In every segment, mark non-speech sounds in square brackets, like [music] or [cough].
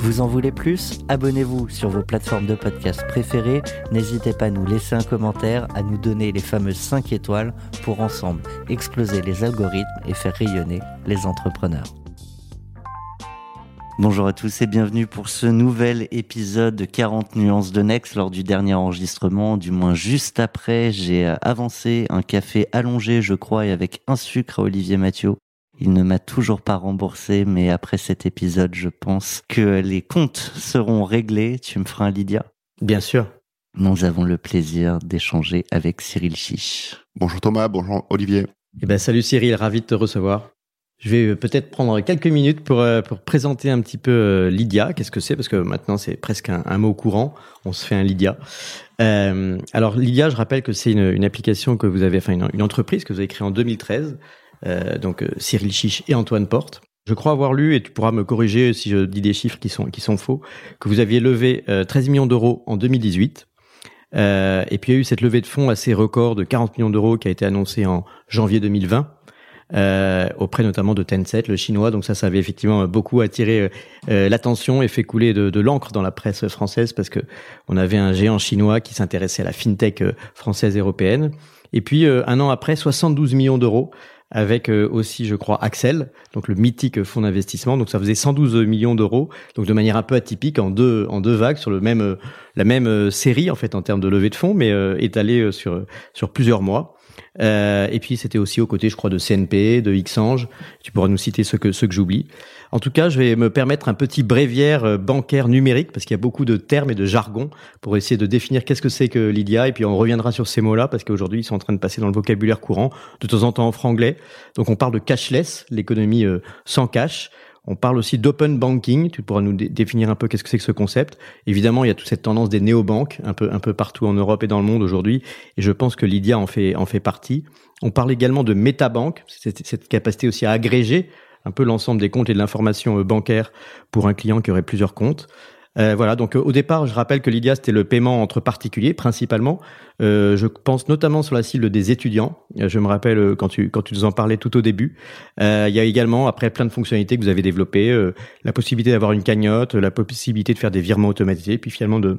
Vous en voulez plus? Abonnez-vous sur vos plateformes de podcast préférées. N'hésitez pas à nous laisser un commentaire, à nous donner les fameuses 5 étoiles pour ensemble exploser les algorithmes et faire rayonner les entrepreneurs. Bonjour à tous et bienvenue pour ce nouvel épisode de 40 nuances de Next. Lors du dernier enregistrement, du moins juste après, j'ai avancé un café allongé, je crois, et avec un sucre à Olivier Mathieu. Il ne m'a toujours pas remboursé, mais après cet épisode, je pense que les comptes seront réglés. Tu me feras un Lydia Bien sûr. Nous avons le plaisir d'échanger avec Cyril Chiche. Bonjour Thomas, bonjour Olivier. Eh ben, salut Cyril, ravi de te recevoir. Je vais euh, peut-être prendre quelques minutes pour, euh, pour présenter un petit peu euh, Lydia. Qu'est-ce que c'est? Parce que maintenant, c'est presque un, mot courant. On se fait un Lydia. Euh, alors, Lydia, je rappelle que c'est une, une, application que vous avez, enfin, une, une, entreprise que vous avez créée en 2013 euh, donc euh, Cyril Chiche et Antoine Porte. Je crois avoir lu, et tu pourras me corriger si je dis des chiffres qui sont, qui sont faux, que vous aviez levé 13 euh, millions d'euros en 2018. Euh, et puis il y a eu cette levée de fonds assez record de 40 millions d'euros qui a été annoncée en janvier 2020. Euh, auprès notamment de Tencent, le chinois. Donc ça, ça avait effectivement beaucoup attiré euh, l'attention et fait couler de, de l'encre dans la presse française parce que on avait un géant chinois qui s'intéressait à la fintech française et européenne. Et puis un an après, 72 millions d'euros avec euh, aussi, je crois, Axel, donc le mythique fonds d'investissement. Donc ça faisait 112 millions d'euros, donc de manière un peu atypique en deux en deux vagues sur le même euh, la même euh, série en fait en termes de levée de fonds, mais étalée sur sur plusieurs mois. Euh, et puis c'était aussi aux côtés, je crois, de CNP, de Xange. Tu pourras nous citer ceux que ceux que j'oublie. En tout cas, je vais me permettre un petit bréviaire euh, bancaire numérique parce qu'il y a beaucoup de termes et de jargon pour essayer de définir qu'est-ce que c'est que Lydia. Et puis on reviendra sur ces mots-là parce qu'aujourd'hui ils sont en train de passer dans le vocabulaire courant, de temps en temps en franglais. Donc on parle de cashless, l'économie euh, sans cash. On parle aussi d'open banking. Tu pourras nous définir un peu qu'est-ce que c'est que ce concept. Évidemment, il y a toute cette tendance des néobanques un peu un peu partout en Europe et dans le monde aujourd'hui. Et je pense que Lydia en fait en fait partie. On parle également de métabanque, cette, cette capacité aussi à agréger un peu l'ensemble des comptes et de l'information euh, bancaire pour un client qui aurait plusieurs comptes. Euh, voilà, donc euh, au départ, je rappelle que Lydia, c'était le paiement entre particuliers principalement. Euh, je pense notamment sur la cible des étudiants. Euh, je me rappelle quand tu quand tu nous en parlais tout au début. il y a également après plein de fonctionnalités que vous avez développées, la possibilité d'avoir une cagnotte, la possibilité de faire des virements automatisés, puis finalement de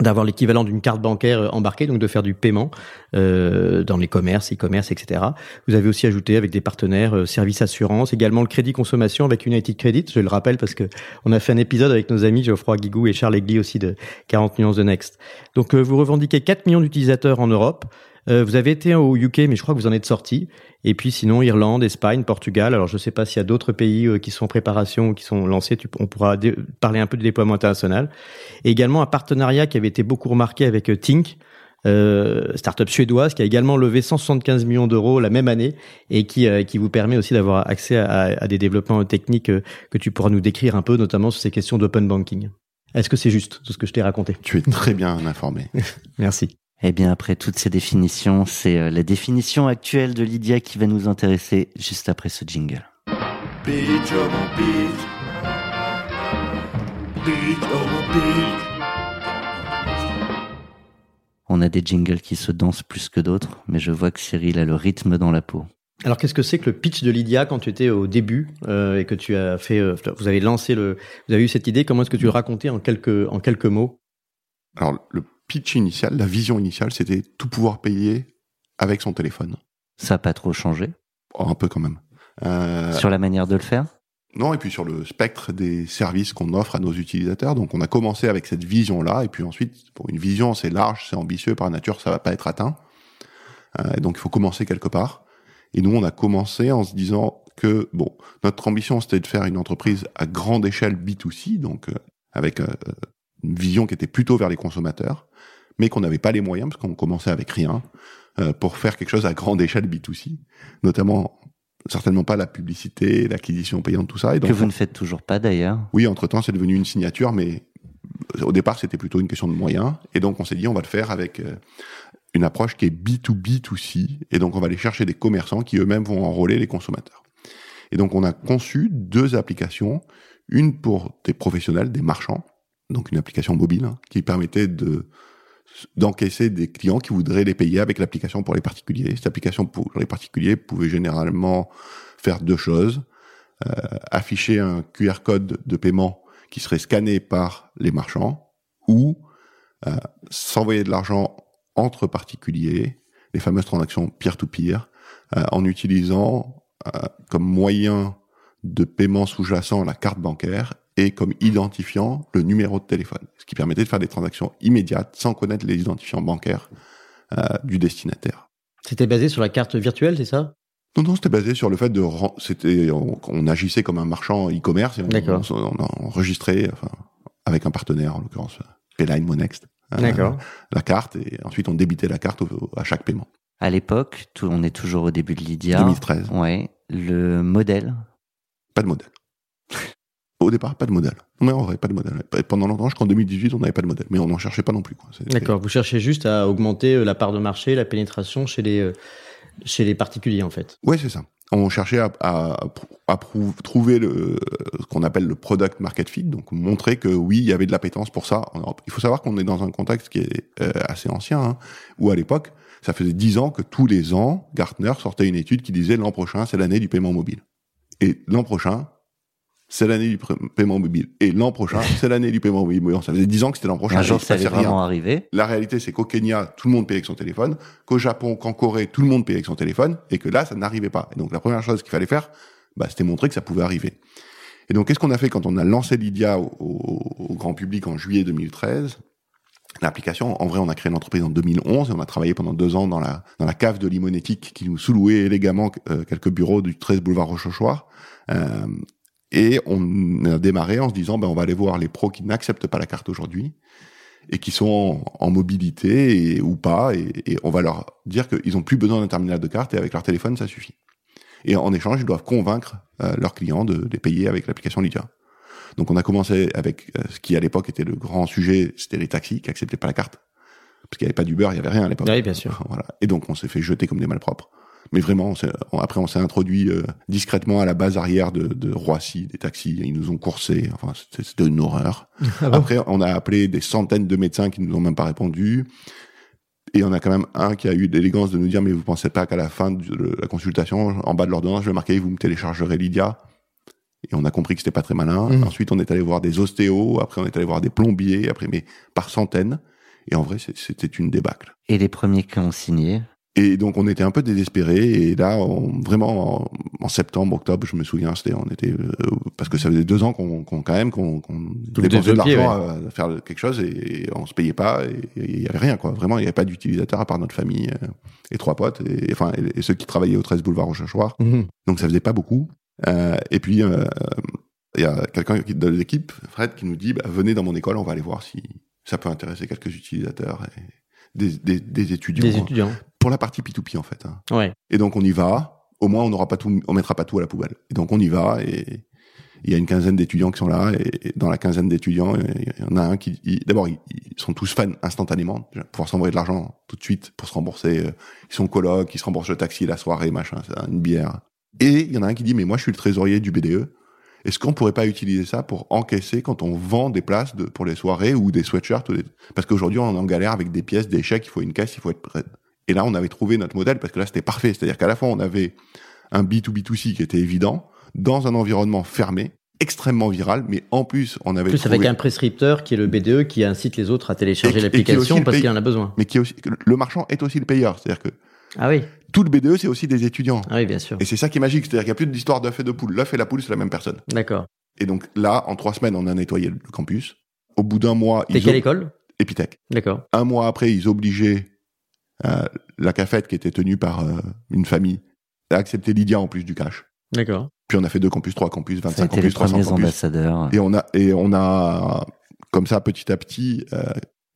d'avoir l'équivalent d'une carte bancaire euh, embarquée, donc de faire du paiement euh, dans les commerces, e-commerce, etc. Vous avez aussi ajouté avec des partenaires euh, services assurance, également le crédit consommation avec United Credit, je le rappelle parce que on a fait un épisode avec nos amis Geoffroy Guigou et Charles Egli aussi de 40 nuances de Next. Donc euh, vous revendiquez 4 millions d'utilisateurs en Europe. Euh, vous avez été au UK, mais je crois que vous en êtes sorti. Et puis sinon, Irlande, Espagne, Portugal. Alors je ne sais pas s'il y a d'autres pays euh, qui sont en préparation ou qui sont lancés. on pourra parler un peu du déploiement international. Et également un partenariat qui avait été beaucoup remarqué avec euh, Tink, euh, startup suédoise qui a également levé 175 millions d'euros la même année et qui, qui vous permet aussi d'avoir accès à, à, des développements techniques que tu pourras nous décrire un peu, notamment sur ces questions d'open banking. Est-ce que c'est juste tout ce que je t'ai raconté? Tu es très bien informé. [laughs] Merci. Eh bien, après toutes ces définitions, c'est euh, la définition actuelle de Lydia qui va nous intéresser juste après ce jingle. On a des jingles qui se dansent plus que d'autres, mais je vois que Cyril a le rythme dans la peau. Alors qu'est-ce que c'est que le pitch de Lydia quand tu étais au début euh, et que tu as fait, euh, vous avez lancé le, vous avez eu cette idée. Comment est-ce que tu le racontais en quelques en quelques mots? Alors le pitch initial, la vision initiale, c'était tout pouvoir payer avec son téléphone. Ça n'a pas trop changé? Oh, un peu quand même. Euh, Sur la manière de le faire? Non, et puis sur le spectre des services qu'on offre à nos utilisateurs. Donc on a commencé avec cette vision-là, et puis ensuite, pour une vision, c'est large, c'est ambitieux, par nature, ça va pas être atteint. Euh, donc il faut commencer quelque part. Et nous, on a commencé en se disant que, bon, notre ambition, c'était de faire une entreprise à grande échelle B2C, donc euh, avec euh, vision qui était plutôt vers les consommateurs, mais qu'on n'avait pas les moyens, parce qu'on commençait avec rien, euh, pour faire quelque chose à grande échelle B2C, notamment certainement pas la publicité, l'acquisition payante, tout ça. Et donc, Que vous ne faites toujours pas d'ailleurs. oui, entre-temps, c'est devenu une signature, mais au départ, c'était plutôt une question de moyens. Et donc, on s'est dit, on va le faire avec euh, une approche qui est B2B2C. Et donc, on va aller chercher des commerçants qui eux-mêmes vont enrôler les consommateurs. Et donc, on a conçu deux applications. Une pour des professionnels, des marchands. Donc, une application mobile hein, qui permettait de d'encaisser des clients qui voudraient les payer avec l'application pour les particuliers. Cette application pour les particuliers pouvait généralement faire deux choses. Euh, afficher un QR code de paiement qui serait scanné par les marchands ou euh, s'envoyer de l'argent entre particuliers, les fameuses transactions peer-to-peer, euh, en utilisant euh, comme moyen de paiement sous-jacent la carte bancaire et comme identifiant le numéro de téléphone, ce qui permettait de faire des transactions immédiates sans connaître les identifiants bancaires euh, du destinataire. C'était basé sur la carte virtuelle, c'est ça? Non, non, c'était basé sur le fait de, c'était, on, on agissait comme un marchand e-commerce et on, enfin, avec un partenaire en l'occurrence, Payline Monext, euh, D'accord. la carte et ensuite on débitait la carte au- à chaque paiement. À l'époque, on est toujours au début de Lydia. 2013, Ouais. Le modèle? pas de modèle. Au départ, pas de modèle. Mais en vrai, pas de modèle. Pendant longtemps, jusqu'en 2018, on n'avait pas de modèle, mais on n'en cherchait pas non plus. D'accord. Vous cherchez juste à augmenter euh, la part de marché, la pénétration chez les euh, chez les particuliers en fait. Ouais, c'est ça. On cherchait à, à, à trouver le, ce qu'on appelle le product market fit, donc montrer que oui, il y avait de l'appétence pour ça en Europe. Il faut savoir qu'on est dans un contexte qui est euh, assez ancien, hein, où à l'époque, ça faisait dix ans que tous les ans, Gartner sortait une étude qui disait l'an prochain, c'est l'année du paiement mobile. Et l'an prochain, c'est l'année du paiement mobile. Et l'an prochain, [laughs] c'est l'année du paiement mobile. Ça faisait dix ans que c'était l'an prochain. Un jour, ça allait rien. vraiment arriver. La réalité, c'est qu'au Kenya, tout le monde paye avec son téléphone, qu'au Japon, qu'en Corée, tout le monde paye avec son téléphone, et que là, ça n'arrivait pas. Et donc, la première chose qu'il fallait faire, bah, c'était montrer que ça pouvait arriver. Et donc, qu'est-ce qu'on a fait quand on a lancé Lydia au, au- au grand public en juillet 2013 L'application, en vrai, on a créé l'entreprise en 2011 et on a travaillé pendant deux ans dans la, dans la cave de Limonétique qui nous sous-louait élégamment euh, quelques bureaux du 13 boulevard Rochechouart. Euh, et on a démarré en se disant, ben, on va aller voir les pros qui n'acceptent pas la carte aujourd'hui et qui sont en, en mobilité et, ou pas, et, et on va leur dire qu'ils ont plus besoin d'un terminal de carte et avec leur téléphone, ça suffit. Et en échange, ils doivent convaincre euh, leurs clients de les payer avec l'application Lydia. Donc on a commencé avec euh, ce qui à l'époque était le grand sujet, c'était les taxis qui acceptaient pas la carte. Parce qu'il n'y avait pas d'Uber, il n'y avait rien à l'époque. Oui, bien sûr. Voilà. Et donc on s'est fait jeter comme des malpropres. Mais vraiment, on s'est- on- après on s'est introduit euh, discrètement à la base arrière de, de Roissy, des taxis, ils nous ont coursés, enfin c'était une horreur. [laughs] Ah bon Après, on a appelé des centaines de médecins qui nous ont même pas répondu. Et on a quand même un qui a eu l'élégance de nous dire, mais vous pensez pas qu'à la fin de la consultation, en bas de l'ordonnance, je vais marquer, vous me téléchargerez Lydia. Et on a compris que c'était pas très malin. Mhm. Ensuite, on est allé voir des ostéos. Après, on est allé voir des plombiers. Après, mais par centaines. Et en vrai, c'était une débâcle. Et les premiers qui ont signé? Et donc, on était un peu désespérés. Et là, on- vraiment, en, en septembre, octobre, je me souviens, c'était, on était, euh, parce que ça faisait deux ans qu'on, quand même, qu'on, le dépensait de l'argent à, à faire quelque chose et, on se payait pas. Et il y avait rien, quoi. Vraiment, il n'y avait pas d'utilisateur à part notre famille euh, et trois potes et, enfin, et, et ceux qui travaillaient au 13 boulevard Rochechouart. Mhm. Donc, ça faisait pas beaucoup. Euh, et puis, il y a quelqu'un qui- de l'équipe, Fred, qui nous dit, bah, venez dans mon école, on va aller voir si ça peut intéresser quelques utilisateurs et des, des, des étudiants. Des étudiants. Pour la partie P2P, en fait. hein. Ouais. Et donc on y va. Au moins on n'aura pas tout, on mettra pas tout à la poubelle. Et donc on y va et il y a une quinzaine d'étudiants qui sont là et dans la quinzaine d'étudiants, il y en a un qui, d'abord ils, sont tous fans instantanément, pouvoir s'envoyer de l'argent tout de suite pour se rembourser. euh, Ils sont coloc, ils se remboursent le taxi, la soirée, machin, une bière. Et il y en a un qui dit mais moi je suis le trésorier du BDE. Est-ce qu'on pourrait pas utiliser ça pour encaisser quand on vend des places de, pour les soirées ou des sweatshirts ou des... Parce qu'aujourd'hui, on est en galère avec des pièces, des chèques, il faut une caisse, il faut être prêt. Et là, on avait trouvé notre modèle parce que là, c'était parfait. C'est-à-dire qu'à la fois, on avait un B2B2C qui était évident dans un environnement fermé, extrêmement viral, mais en plus, on avait plus, trouvé- avec un prescripteur qui est le BDE qui incite les autres à télécharger l'application parce qu'il en a besoin. mais qui est aussi, le marchand est aussi le payeur. C'est-à-dire que Ah oui, tout le BDE, c'est aussi des étudiants. ah oui, bien sûr. Et c'est ça qui est magique. C'est-à-dire qu'il n'y a plus d'histoire d'œuf et de poule. L'œuf et la poule, c'est la même personne. D'accord. Et donc là, en trois semaines, on a nettoyé le campus. Au bout d'un mois, T'es ils quelle ob- école? Epitech. D'accord. Un mois après, ils obligeaient la cafette qui était tenue par euh, une famille à accepter Lydia en plus du cash. D'accord. Puis on a fait deux campus, trois campus, Ça a 25 été les campus, 300 premiers campus. ambassadeurs. Et on a et on a comme ça petit à petit euh,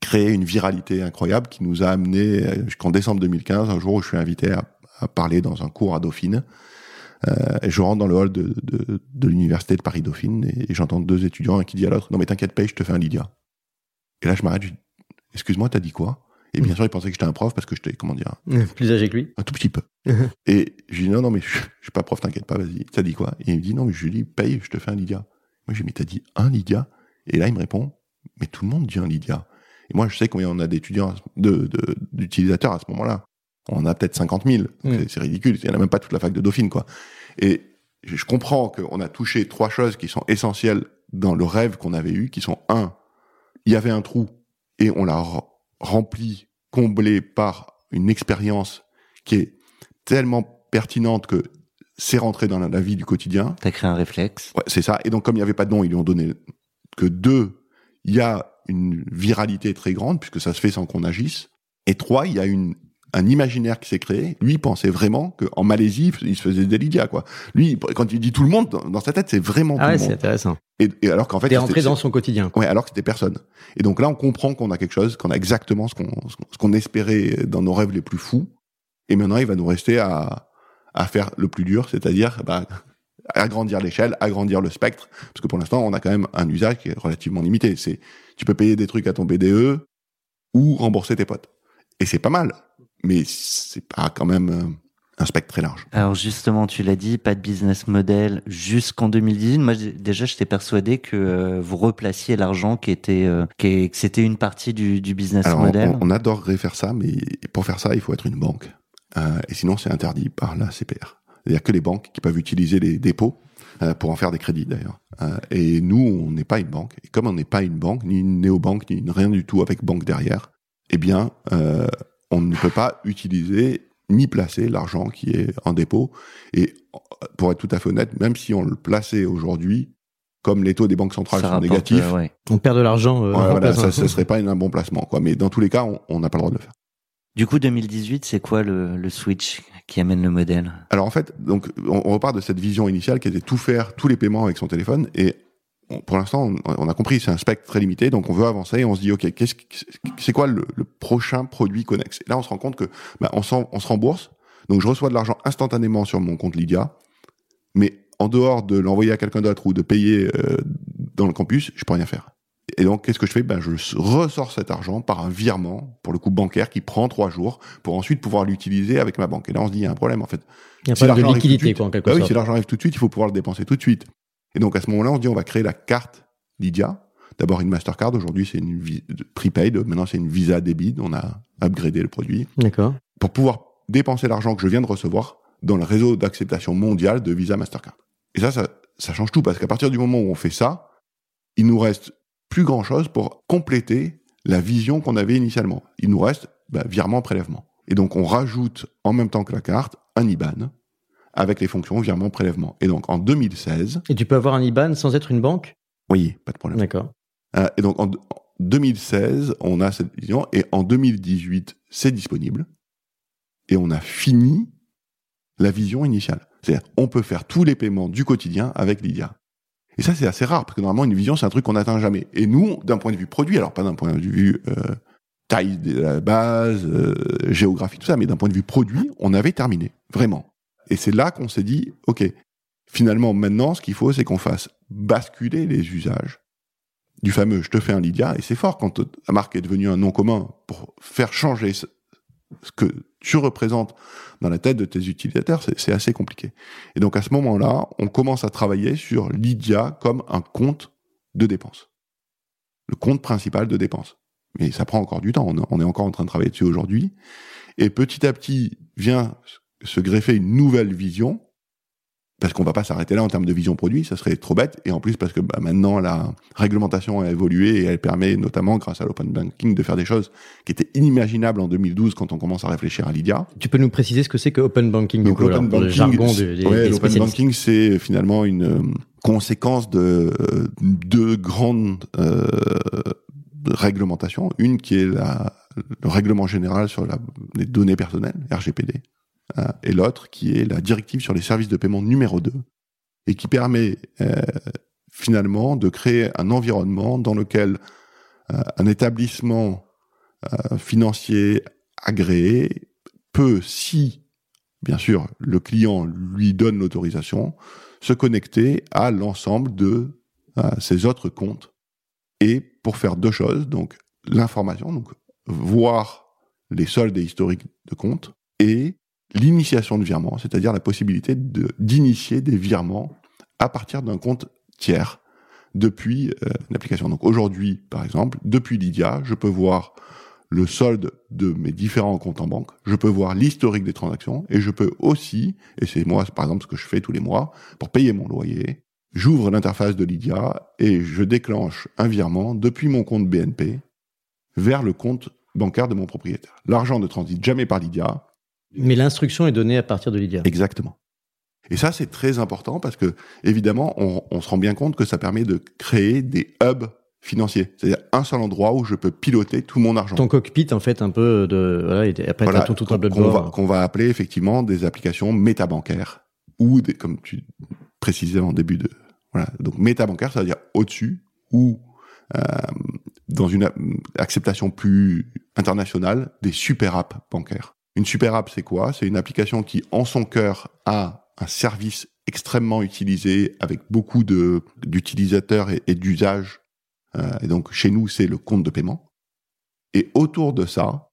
créé une viralité incroyable qui nous a amené euh, jusqu'en décembre 2015, un jour où je suis invité à, à parler dans un cours à Dauphine. Euh, et je rentre dans le hall de, de, de l'université de Paris Dauphine et, et j'entends deux étudiants un qui dit à l'autre non mais t'inquiète pas je te fais un Lydia. Et là je m'arrête, je dis excuse-moi t'as dit quoi? Et bien sûr ils pensaient que j'étais un prof parce que j'étais comment dire [laughs] Plus âgé que lui. un tout petit peu. [laughs] et je lui dis non, non, mais je, je suis pas prof, t'inquiète pas, vas-y. T'as dit quoi? Et il me dit non, mais je lui dis paye, je te fais un Lydia. Moi, je lui dis mais t'as dit un Lydia? Et là, il me répond mais tout le monde dit un Lydia. Et moi, je sais combien on a d'étudiants, de, de- d'utilisateurs à ce moment-là. On a peut-être 50 000. Donc, Mm. c'est- ridicule. Il y en a même pas toute la fac de Dauphine, quoi. Et je je comprends qu'on a touché trois choses qui sont essentielles dans le rêve qu'on avait eu, qui sont un, il y avait un trou et on l'a re- rempli, comblé par une expérience qui est tellement pertinente que c'est rentré dans la, la vie du quotidien. T'as créé un réflexe. Ouais, c'est ça. Et donc, comme il n'y avait pas de nom, ils lui ont donné que deux. Il y a une viralité très grande puisque ça se fait sans qu'on agisse. Et trois, il y a une un imaginaire qui s'est créé. Lui il pensait vraiment qu'en Malaisie, il se faisait des Lydia, quoi. Lui, quand il dit tout le monde, dans, sa tête, c'est vraiment Ah tout ouais, le c'est monde. intéressant. Et, et alors qu'en fait, c'était- rentré dans son quotidien. Ouais, alors que c'était personne. Et donc là, on comprend qu'on a quelque chose, qu'on a exactement ce qu'on ce qu'on espérait dans nos rêves les plus fous. Et maintenant, il va nous rester à à faire le plus dur, c'est-à-dire bah, agrandir l'échelle, agrandir le spectre, parce que pour l'instant, on a quand même un usage qui est relativement limité. C'est tu peux payer des trucs à ton BDE ou rembourser tes potes. Et c'est pas mal, mais c'est pas quand même euh, un spectre très large. Alors justement, tu l'as dit, pas de business model jusqu'en 2018. Moi, déjà, j'étais persuadé que euh, vous replaciez l'argent qui était, euh, qui que c'était une partie du, du business Alors, model. on, on adorerait faire ça, mais pour faire ça, il faut être une banque. Euh, et sinon, c'est interdit par la CPR. A que les banques qui peuvent utiliser les dépôts pour en faire des crédits, d'ailleurs. Et nous, on n'est pas une banque. Et comme on n'est pas une banque, ni une néobanque, ni rien du tout avec banque derrière, eh bien, on ne peut pas utiliser ni placer l'argent qui est en dépôt. Et pour être tout à fait honnête, même si on le plaçait aujourd'hui, comme les taux des banques centrales Ça sont rapporte, négatifs, euh, ouais. On perd de l'argent. euh, Ouais, voilà, ça, ça serait pas un bon placement, quoi. Mais dans tous les cas, on- on n'a pas le droit de le faire. Du coup, 2018, c'est quoi le, le switch qui amène le modèle? Alors en fait, donc on, on repart de cette vision initiale qui était tout faire, tous les paiements avec son téléphone. Et on- pour l'instant, on, on a compris, c'est un spectre très limité, donc on veut avancer. Et on se dit, ok, c'est quoi le, le prochain produit connexe? Et là, on se rend compte que bah, on, s'en- on se rembourse. Donc je reçois de l'argent instantanément sur mon compte Lydia, mais en dehors de l'envoyer à quelqu'un d'autre ou de payer euh, dans le campus, je peux rien faire. Et donc, qu'est-ce que je fais? Ben, Je ressors cet argent par un virement, pour le coup bancaire, qui prend trois jours, pour ensuite pouvoir l'utiliser avec ma banque. Et là, on se dit, il y a un problème, en fait. Il y a Si pas de liquidité, suite, quoi, en quelque bah oui, sorte. si l'argent arrive tout de suite, il faut pouvoir le dépenser tout de suite. Et donc, à ce moment-là, on se dit, on va créer la carte Lydia. D'abord une Mastercard, aujourd'hui c'est une prepaid, maintenant c'est une Visa débit, on a upgradé le produit, D'accord. pour pouvoir dépenser l'argent que je viens de recevoir dans le réseau d'acceptation mondiale de Visa Mastercard. Et ça, ça, ça change tout, parce qu'à partir du moment où on fait ça, il nous reste plus grand-chose pour compléter la vision qu'on avait initialement. Il nous reste bah, virement, prélèvement. Et donc on rajoute en même temps que la carte un IBAN avec les fonctions virement, prélèvement. Et donc en 2016, Et tu peux avoir un IBAN sans être une banque? Oui, pas de problème. D'accord. Euh, et donc en, en 2016, on a cette vision, et en 2018, c'est disponible, et on a fini la vision initiale. C'est-à-dire, on peut faire tous les paiements du quotidien avec Lydia. Et ça, c'est assez rare, parce que normalement, une vision, c'est un truc qu'on n'atteint jamais. Et nous, d'un point de vue produit, alors pas d'un point de vue euh, taille de la base, euh, géographie, tout ça, mais d'un point de vue produit, on avait terminé, vraiment. Et c'est là qu'on s'est dit, OK, finalement, maintenant, ce qu'il faut, c'est qu'on fasse basculer les usages du fameux je te fais un Lydia, et c'est fort quand la marque est devenue un nom commun pour faire changer ce, que tu représentes dans la tête de tes utilisateurs, c'est assez compliqué. Et donc à ce moment-là, on commence à travailler sur Lydia comme un compte de dépenses. Le compte principal de dépenses. Mais ça prend encore du temps, on est encore en train de travailler dessus aujourd'hui. Et petit à petit vient se greffer une nouvelle vision parce qu'on va pas s'arrêter là en termes de vision produit, ça serait trop bête. Et en plus parce que bah, maintenant la réglementation a évolué et elle permet notamment grâce à l'open banking de faire des choses qui étaient inimaginables en 2012 quand on commence à réfléchir à Lydia. Tu peux nous préciser ce que c'est que open banking Donc l'open banking, ouais, banking, c'est finalement une euh, conséquence de euh, deux grandes euh, réglementations. Une qui est la, le règlement général sur la, les données personnelles, RGPD, et l'autre qui est la directive sur les services de paiement numéro 2, et qui permet euh, finalement de créer un environnement dans lequel euh, un établissement euh, financier agréé peut, si bien sûr le client lui donne l'autorisation, se connecter à l'ensemble de euh, ses autres comptes et pour faire deux choses, donc l'information, donc voir les soldes et historiques de comptes et l'initiation de virements, c'est-à-dire la possibilité d'initier des virements à partir d'un compte tiers depuis euh, l'application. Donc aujourd'hui, par exemple, depuis Lydia, je peux voir le solde de mes différents comptes en banque, je peux voir l'historique des transactions et je peux aussi, et c'est moi par exemple ce que je fais tous les mois, pour payer mon loyer, j'ouvre l'interface de Lydia et je déclenche un virement depuis mon compte BNP vers le compte bancaire de mon propriétaire. L'argent ne transite jamais par Lydia, Mais l'instruction est donnée à partir de Lydia. Exactement. Et ça, c'est très important parce que, évidemment, on, on se rend bien compte que ça permet de créer des hubs financiers. C'est-à-dire un seul endroit où je peux piloter tout mon argent. Ton cockpit, en fait, un peu de. Voilà, et après, Voilà, ton tout qu'on- qu'on va, qu'on va appeler effectivement des applications métabancaires ou des, comme tu précisais en début de voilà donc métabancaire ça veut dire au-dessus ou euh, dans une acceptation plus internationale des super apps bancaires. Une super app c'est quoi? C'est une application qui en son cœur a un service extrêmement utilisé avec beaucoup d'utilisateurs et, d'usages. Euh, et donc chez nous c'est le compte de paiement. Et autour de ça,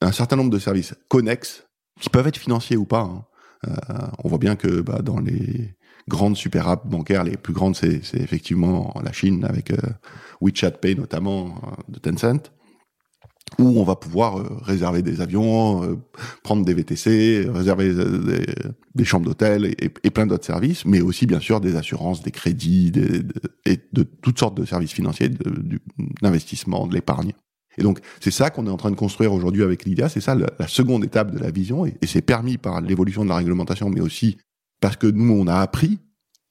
un certain nombre de services connexes qui peuvent être financiers ou pas. hein. Euh, on voit bien que bah, dans les grandes super apps bancaires, les plus grandes, c'est effectivement la Chine avec euh, WeChat Pay notamment de Tencent, où on va pouvoir euh, réserver des avions, euh, prendre des VTC, réserver euh, des, des chambres d'hôtel et, plein d'autres services, mais aussi bien sûr des assurances, des crédits des- de- et de toutes sortes de services financiers, d'investissement, de l'épargne. Et donc, c'est ça qu'on est en train de construire aujourd'hui avec l'IDEA, c'est ça la, la seconde étape de la vision, et, et c'est permis par l'évolution de la réglementation, mais aussi parce que nous, on a appris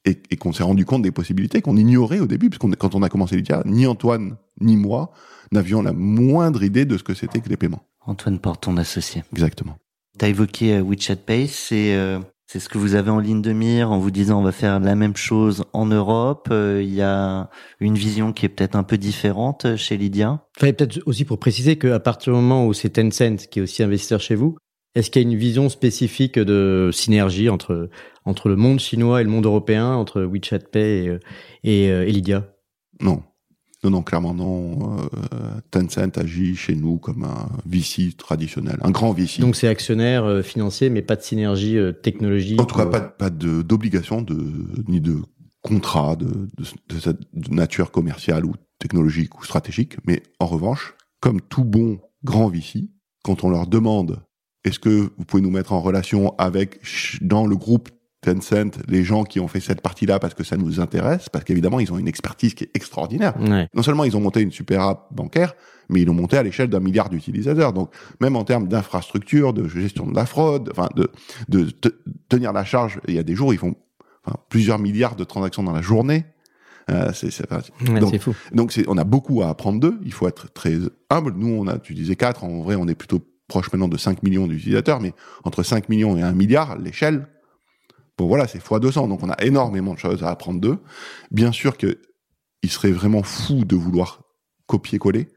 et, et qu'on s'est rendu compte des possibilités qu'on ignorait au début, parce qu'on quand on a commencé l'IDEA, ni Antoine ni moi n'avions la moindre idée de ce que c'était que les paiements. Antoine Porte, ton associé. Exactement. Tu as évoqué euh, WeChat Pay, c'est euh, c'est ce que vous avez en ligne de mire en vous disant on va faire la même chose en Europe. Euh, Il y a une vision qui est peut-être un peu différente euh, chez Lydia? Fallait peut-être aussi pour préciser qu'à partir du moment où c'est Tencent qui est aussi investisseur chez vous, est-ce qu'il y a une vision spécifique de synergie entre, entre le monde chinois et le monde européen, entre WeChat Pay et, euh, et, euh, et Lydia? Non. Non, non, clairement non. Euh, Tencent agit chez nous comme un VC traditionnel, un grand VC. Donc c'est actionnaire euh, financier, mais pas de synergie euh, technologique. En tout cas, pas, pas d'obligation de ni de contrat de, de, de cette nature commerciale ou technologique ou stratégique. Mais en revanche, comme tout bon grand VC, quand on leur demande est-ce que vous pouvez nous mettre en relation avec dans le groupe Tencent les gens qui ont fait cette partie-là parce que ça nous intéresse, parce qu'évidemment ils ont une expertise qui est extraordinaire. Ouais. Non seulement ils ont monté une super app bancaire, mais ils l'ont monté à l'échelle d'un milliard d'utilisateurs. Donc, même en termes d'infrastructure, de gestion de la fraude, enfin, de, de te- tenir la charge, il y a des jours, ils font enfin, plusieurs milliards de transactions dans la journée. Euh, c'est, c'est- enfin, Ouais, donc, c'est fou. donc c'est, on a beaucoup à apprendre d'eux. Il faut être très humble. Nous, on a, tu disais 4, en vrai, on est plutôt proche maintenant de 5 millions d'utilisateurs, mais entre 5 millions et 1 milliard, l'échelle, bon voilà, c'est fois 200. Donc on a énormément de choses à apprendre d'eux. Bien sûr que il serait vraiment fou de vouloir copier-coller.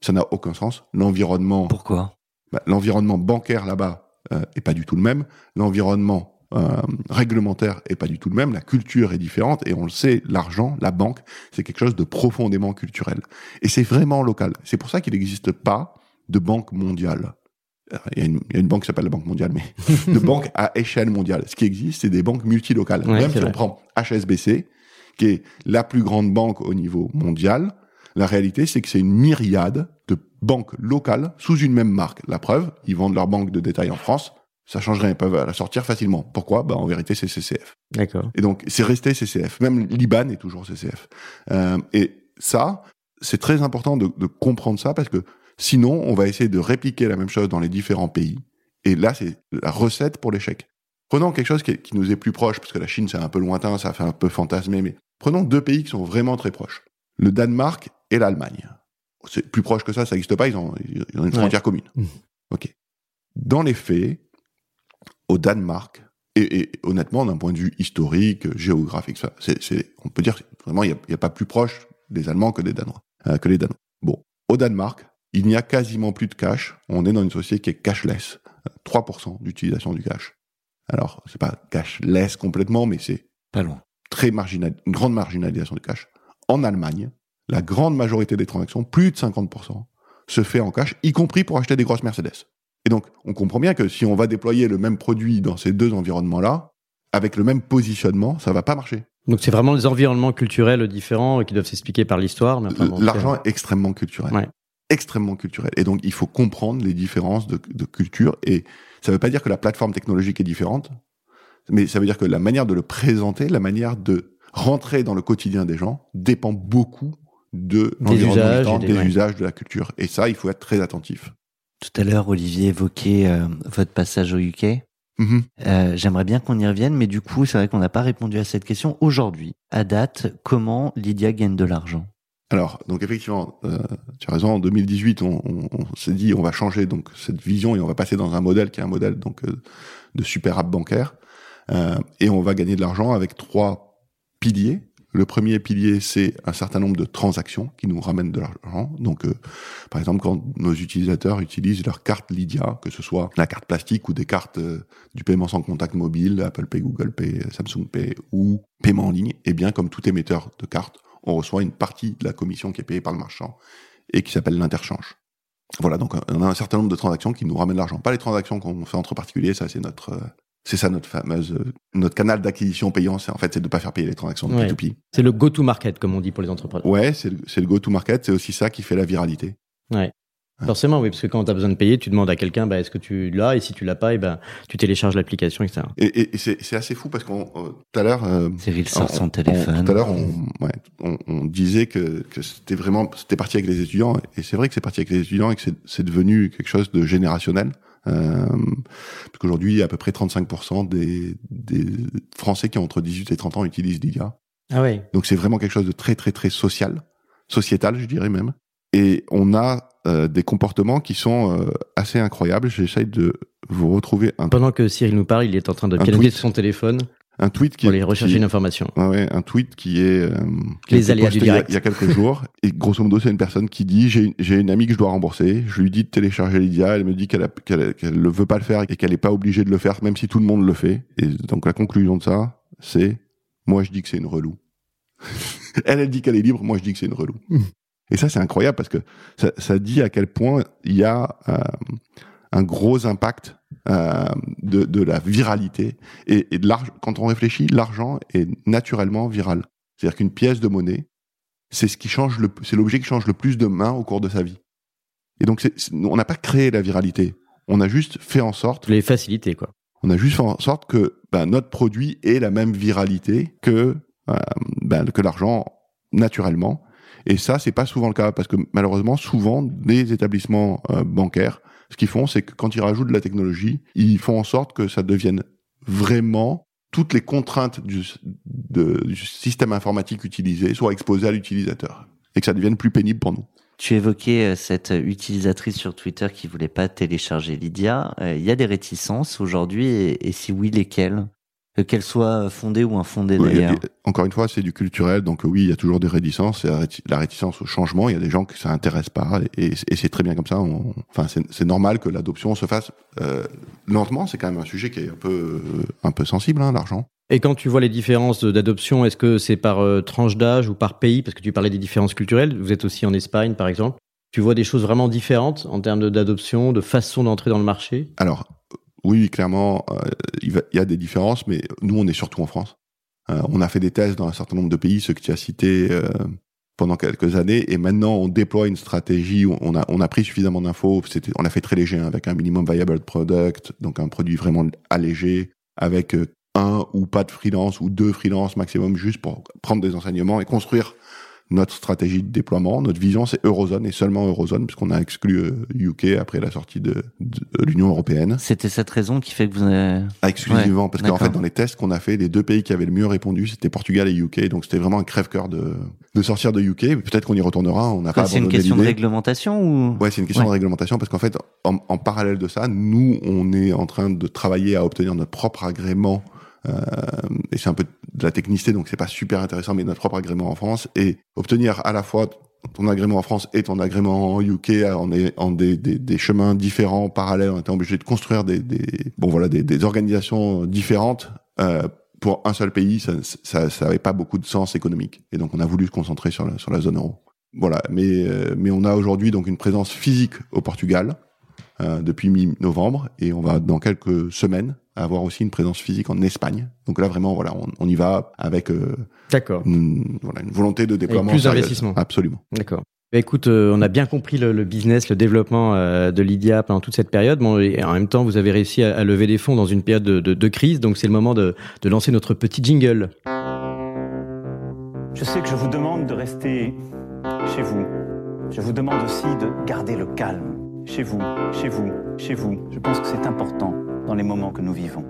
Ça n'a aucun sens. L'environnement, Pourquoi? bah, l'environnement bancaire là-bas euh, est pas du tout le même. L'environnement euh, réglementaire est pas du tout le même. La culture est différente et on le sait, l'argent, la banque, c'est quelque chose de profondément culturel. Et c'est vraiment local. C'est pour ça qu'il n'existe pas de banque mondiale. Il y, a une, il y a une banque qui s'appelle la Banque mondiale, mais [laughs] de banque à échelle mondiale. Ce qui existe, c'est des banques multilocales. Ouais, Même si on prend HSBC, qui est la plus grande banque au niveau mondial, la réalité, c'est que c'est une myriade de banques locales sous une même marque. La preuve, ils vendent leur banque de détail en France, Ça change rien. Ils peuvent la sortir facilement. Pourquoi? Bah, En vérité, c'est CCF. D'accord. Et donc, c'est resté CCF. Même Liban est toujours CCF. Euh, et ça, c'est très important de, de comprendre ça parce que sinon, on va essayer de répliquer la même chose dans les différents pays. Et là, c'est la recette pour l'échec. Prenons quelque chose qui, qui, nous est plus proche, parce que la Chine, c'est un peu lointain, ça fait un peu fantasmer, mais prenons deux pays qui sont vraiment très proches. Le Danemark et l'Allemagne. C'est plus proche que ça, ça n'existe pas, ils ont, ils ont une frontière Ouais. commune. Mmh. OK. Dans les faits, au Danemark, et, et honnêtement, d'un point de vue historique, géographique, ça, c'est, c'est, on peut dire vraiment, il n'y a, pas plus proche des Allemands que des Danois, euh, que les Danois. Bon, au Danemark, il n'y a quasiment plus de cash. On est dans une société qui est cashless. Euh, 3% d'utilisation du cash. Alors, c'est pas cashless complètement, mais c'est Pas loin. très marginal, une grande marginalisation du cash. En Allemagne, la grande majorité des transactions, plus de 50%, se fait en cash, y compris pour acheter des grosses Mercedes. Et donc, on comprend bien que si on va déployer le même produit dans ces deux environnements-là, avec le même positionnement, ça va pas marcher. Donc c'est vraiment des environnements culturels différents qui doivent s'expliquer par l'histoire. mais enfin, bon, L'argent est extrêmement culturel. Ouais. Extrêmement culturel. Et donc, il faut comprendre les différences de, de culture. Et ça ne veut pas dire que la plateforme technologique est différente, mais ça veut dire que la manière de le présenter, la manière de rentrer dans le quotidien des gens dépend beaucoup de Des l'environnement des- des ouais. usages de la culture. Et ça, il faut être très attentif. Tout à l'heure, Olivier évoquait euh, votre passage au UK. Mhm. Euh, J'aimerais bien qu'on y revienne, mais du coup, c'est vrai qu'on n'a pas répondu à cette question. Aujourd'hui, à date, comment Lydia gagne de l'argent? Alors, donc effectivement, euh, tu as raison. En 2018, on, on- on s'est dit, on va changer donc cette vision et on va passer dans un modèle qui est un modèle donc euh, de super app bancaire, Euh, et on va gagner de l'argent avec trois piliers. Le premier pilier, c'est un certain nombre de transactions qui nous ramènent de l'argent. Donc, euh, par exemple, quand nos utilisateurs utilisent leur carte Lydia, que ce soit la carte plastique ou des cartes euh, du paiement sans contact mobile, Apple Pay, Google Pay, Samsung Pay ou paiement en ligne, eh bien, comme tout émetteur de carte, on reçoit une partie de la commission qui est payée par le marchand et qui s'appelle l'interchange. Voilà, donc on a un certain nombre de transactions qui nous ramènent l'argent. Pas les transactions qu'on fait entre particuliers, ça c'est notre, euh, c'est ça notre fameuse, euh, notre canal d'acquisition payant. C'est en fait c'est de pas faire payer les transactions de Ouais. P2P. C'est le go-to-market, comme on dit pour les entrepreneurs. Ouais, c'est le, le go-to-market. C'est aussi ça qui fait la viralité. Forcément, oui, parce que quand tu as besoin de payer, tu demandes à quelqu'un, bah, est-ce que tu l'as Et si tu l'as pas, et ben, tu télécharges l'application, etc. Et, et- et c'est c'est assez fou parce qu'on euh, tout à l'heure, euh, Cyril sort on- son on- téléphone. tout à l'heure, on, ouais, on, on disait que, que c'était vraiment, c'était parti avec les étudiants, et c'est vrai que c'est parti avec les étudiants et que c'est- c'est devenu quelque chose de générationnel. Euh, parce qu'aujourd'hui, à peu près 35% des, des Français qui ont entre 18 et 30 ans utilisent Lydia. Ah oui. Donc c'est vraiment quelque chose de très très très social, sociétal, je dirais même. Et on a euh, des comportements qui sont euh, assez incroyables. J'essaye de vous retrouver un, Pendant que Cyril nous parle, il est en train de pianoter sur son téléphone un tweet qui pour est aller rechercher qui- une information. Ouais, ouais, un tweet qui est euh, qui Les aléas du posté il y a- direct. Il y, a quelques [laughs] jours et grosso modo c'est une personne qui dit j'ai une- j'ai une amie que je dois rembourser. Je lui dis de télécharger Lydia. Elle me dit qu'elle a- qu'elle qu'elle ne veut pas le faire et qu'elle n'est pas obligée de le faire même si tout le monde le fait. Et donc la conclusion de ça c'est moi je dis que c'est une relou. [laughs] elle elle dit qu'elle est libre. Moi je dis que c'est une relou. Et ça c'est incroyable parce que ça, ça dit à quel point il y a euh, un gros impact euh, de, de la viralité et, et de l'argent. Quand on réfléchit, l'argent est naturellement viral. C'est-à-dire qu'une pièce de monnaie, c'est ce qui change le, c'est l'objet qui change le plus de mains au cours de sa vie. Et donc, on n'a pas créé la viralité. On a juste fait en sorte, Les facilités, quoi. on a juste fait en sorte que ben, notre produit ait la même viralité que euh, ben, que l'argent naturellement. Et ça, c'est pas souvent le cas parce que malheureusement, souvent, les établissements euh, bancaires, ce qu'ils font, c'est que quand ils rajoutent de la technologie, ils font en sorte que ça devienne vraiment toutes les contraintes du, système informatique utilisé soient exposées à l'utilisateur et que ça devienne plus pénible pour nous. Tu évoquais euh, cette utilisatrice sur Twitter qui voulait pas télécharger Lydia. Euh, Il y a des réticences aujourd'hui, et si oui, lesquelles? Que Qu'elles soient fondées ou infondées Ouais, d'ailleurs. encore une fois, c'est du culturel, donc euh, oui, il y a toujours des réticences. La, réti- la réticence au changement. Il y a des gens que ça intéresse pas, et, et c'est très bien comme ça. On- enfin, c'est normal que l'adoption se fasse euh, lentement. C'est quand même un sujet qui est un peu euh, un peu sensible, hein, l'argent. Et quand tu vois les différences d'adoption, est-ce que c'est par euh, tranche d'âge ou par pays? Parce que tu parlais des différences culturelles. Vous êtes aussi en Espagne, par exemple. Tu vois des choses vraiment différentes en termes d'adoption, de façon d'entrer dans le marché? Alors, oui, clairement, euh, il, y a des différences, mais nous, on est surtout en France. Euh, on a fait des tests dans un certain nombre de pays, ceux que tu as cités. euh, pendant quelques années et maintenant on déploie une stratégie où on a pris suffisamment d'infos on a fait très léger hein, avec un minimum viable product donc un produit vraiment allégé avec un ou pas de freelance ou deux freelance maximum juste pour prendre des enseignements et construire notre stratégie de déploiement, notre vision, c'est Eurozone et seulement Eurozone, puisqu'on a exclu UK euh, après la sortie de, de l'Union européenne. C'était cette raison qui fait que vous avez... Ah, exclusivement, parce qu'en fait, dans les tests qu'on a fait, les deux pays qui avaient le mieux répondu, c'était Portugal et UK, donc c'était vraiment un crève-cœur de, de sortir de UK. Peut-être qu'on y retournera, on n'a pas C'est une question de réglementation ou? Ouais, c'est une question de réglementation, parce qu'en fait, en, en parallèle de ça, nous, on est en train de travailler à obtenir notre propre agrément et c'est un peu de la technicité, donc c'est pas super intéressant, mais notre propre agrément en France et obtenir à la fois ton agrément en France et ton agrément en UK en, en des, des, des, chemins différents, parallèles. On était obligé de construire des, des bon voilà des, des organisations différentes euh, pour un seul pays. Ça, ça, ça avait pas beaucoup de sens économique. Et donc on a voulu se concentrer sur la, sur la zone euro. Voilà, mais euh, mais on a aujourd'hui donc une présence physique au Portugal euh, depuis mi-novembre et on va dans quelques semaines avoir aussi une présence physique en Espagne. Donc là, vraiment, voilà, on, on y va avec euh, D'accord. Une, voilà, une volonté de déploiement. plus d'investissement. Absolument. D'accord. Bah, écoute, euh, on a bien compris le, le business, le développement euh, de Lydia pendant toute cette période. Bon, et en même temps, vous avez réussi à, à lever des fonds dans une période de, de, de crise. Donc, c'est le moment de, de lancer notre petit jingle. Je sais que je vous demande de rester chez vous. Je vous demande aussi de garder le calme. Chez vous, chez vous, chez vous. Je pense que c'est important dans les moments que nous vivons.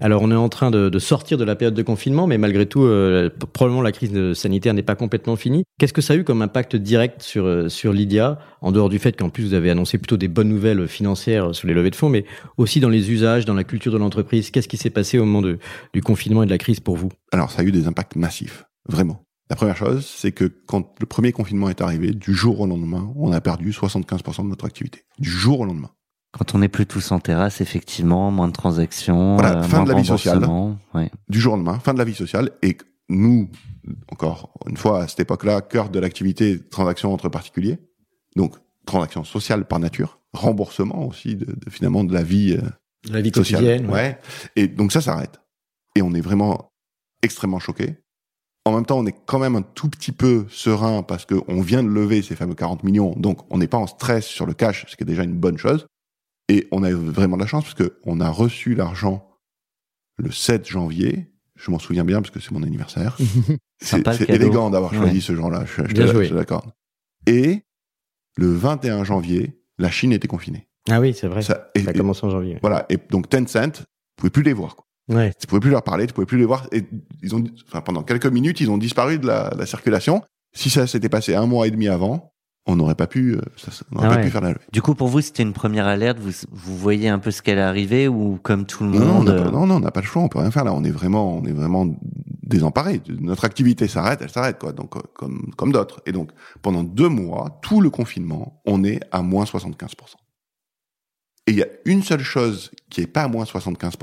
Alors on est en train de, de, sortir de la période de confinement, mais malgré tout, euh, probablement la crise sanitaire n'est pas complètement finie. Qu'est-ce que ça a eu comme impact direct sur euh, sur Lydia, en dehors du fait qu'en plus vous avez annoncé plutôt des bonnes nouvelles financières sur les levées de fonds, mais aussi dans les usages, dans la culture de l'entreprise? Qu'est-ce qui s'est passé au moment de, du confinement et de la crise pour vous? Alors ça a eu des impacts massifs, vraiment. La première chose, c'est que quand le premier confinement est arrivé, du jour au lendemain, on a perdu 75% de notre activité. Du jour au lendemain. Quand on n'est plus tous en terrasse, effectivement, moins de transactions, voilà, euh, fin moins de la vie sociale, ouais. du jour au lendemain, fin de la vie sociale, et nous, encore une fois, à cette époque-là, cœur de l'activité, transactions entre particuliers, donc transactions sociales par nature, remboursement aussi de, de finalement de la vie, euh, de la vie sociale, quotidienne, ouais. ouais. Et donc ça s'arrête, et on est vraiment extrêmement choqués. En même temps, on est quand même un tout petit peu serein parce qu'on vient de lever ces fameux 40 millions, donc on n'est pas en stress sur le cash, ce qui est déjà une bonne chose. Et on a vraiment de la chance parce que on a reçu l'argent le 7 janvier. Je m'en souviens bien parce que c'est mon anniversaire. [laughs] c'est élégant d'avoir choisi ouais. ce genre-là. Je, je, je, je l'accorde. Et le 21 janvier, la Chine était confinée. Ah oui, c'est vrai. Ça, et, a commencé en janvier. Voilà. Et donc Tencent, vous pouvez plus les voir. Quoi. Ouais. Tu pouvais plus leur parler, tu pouvais plus les voir. Et ils ont, enfin, pendant quelques minutes, ils ont disparu de la, la circulation. Si ça s'était passé un mois et demi avant, on n'aurait pas pu, euh, ça, on n'aurait ah pas ouais. pu faire la levée. Du coup, pour vous, c'était une première alerte. Vous, vous voyez un peu ce qu'elle est arrivée ou comme tout le non, monde Non, pas, non, non, on n'a pas le choix. On peut rien faire là. On est vraiment, on est vraiment désemparés. Notre activité s'arrête, elle s'arrête quoi. Donc comme comme d'autres. Et donc pendant deux mois, tout le confinement, on est à moins 75% Et il y a une seule chose qui est pas à moins 75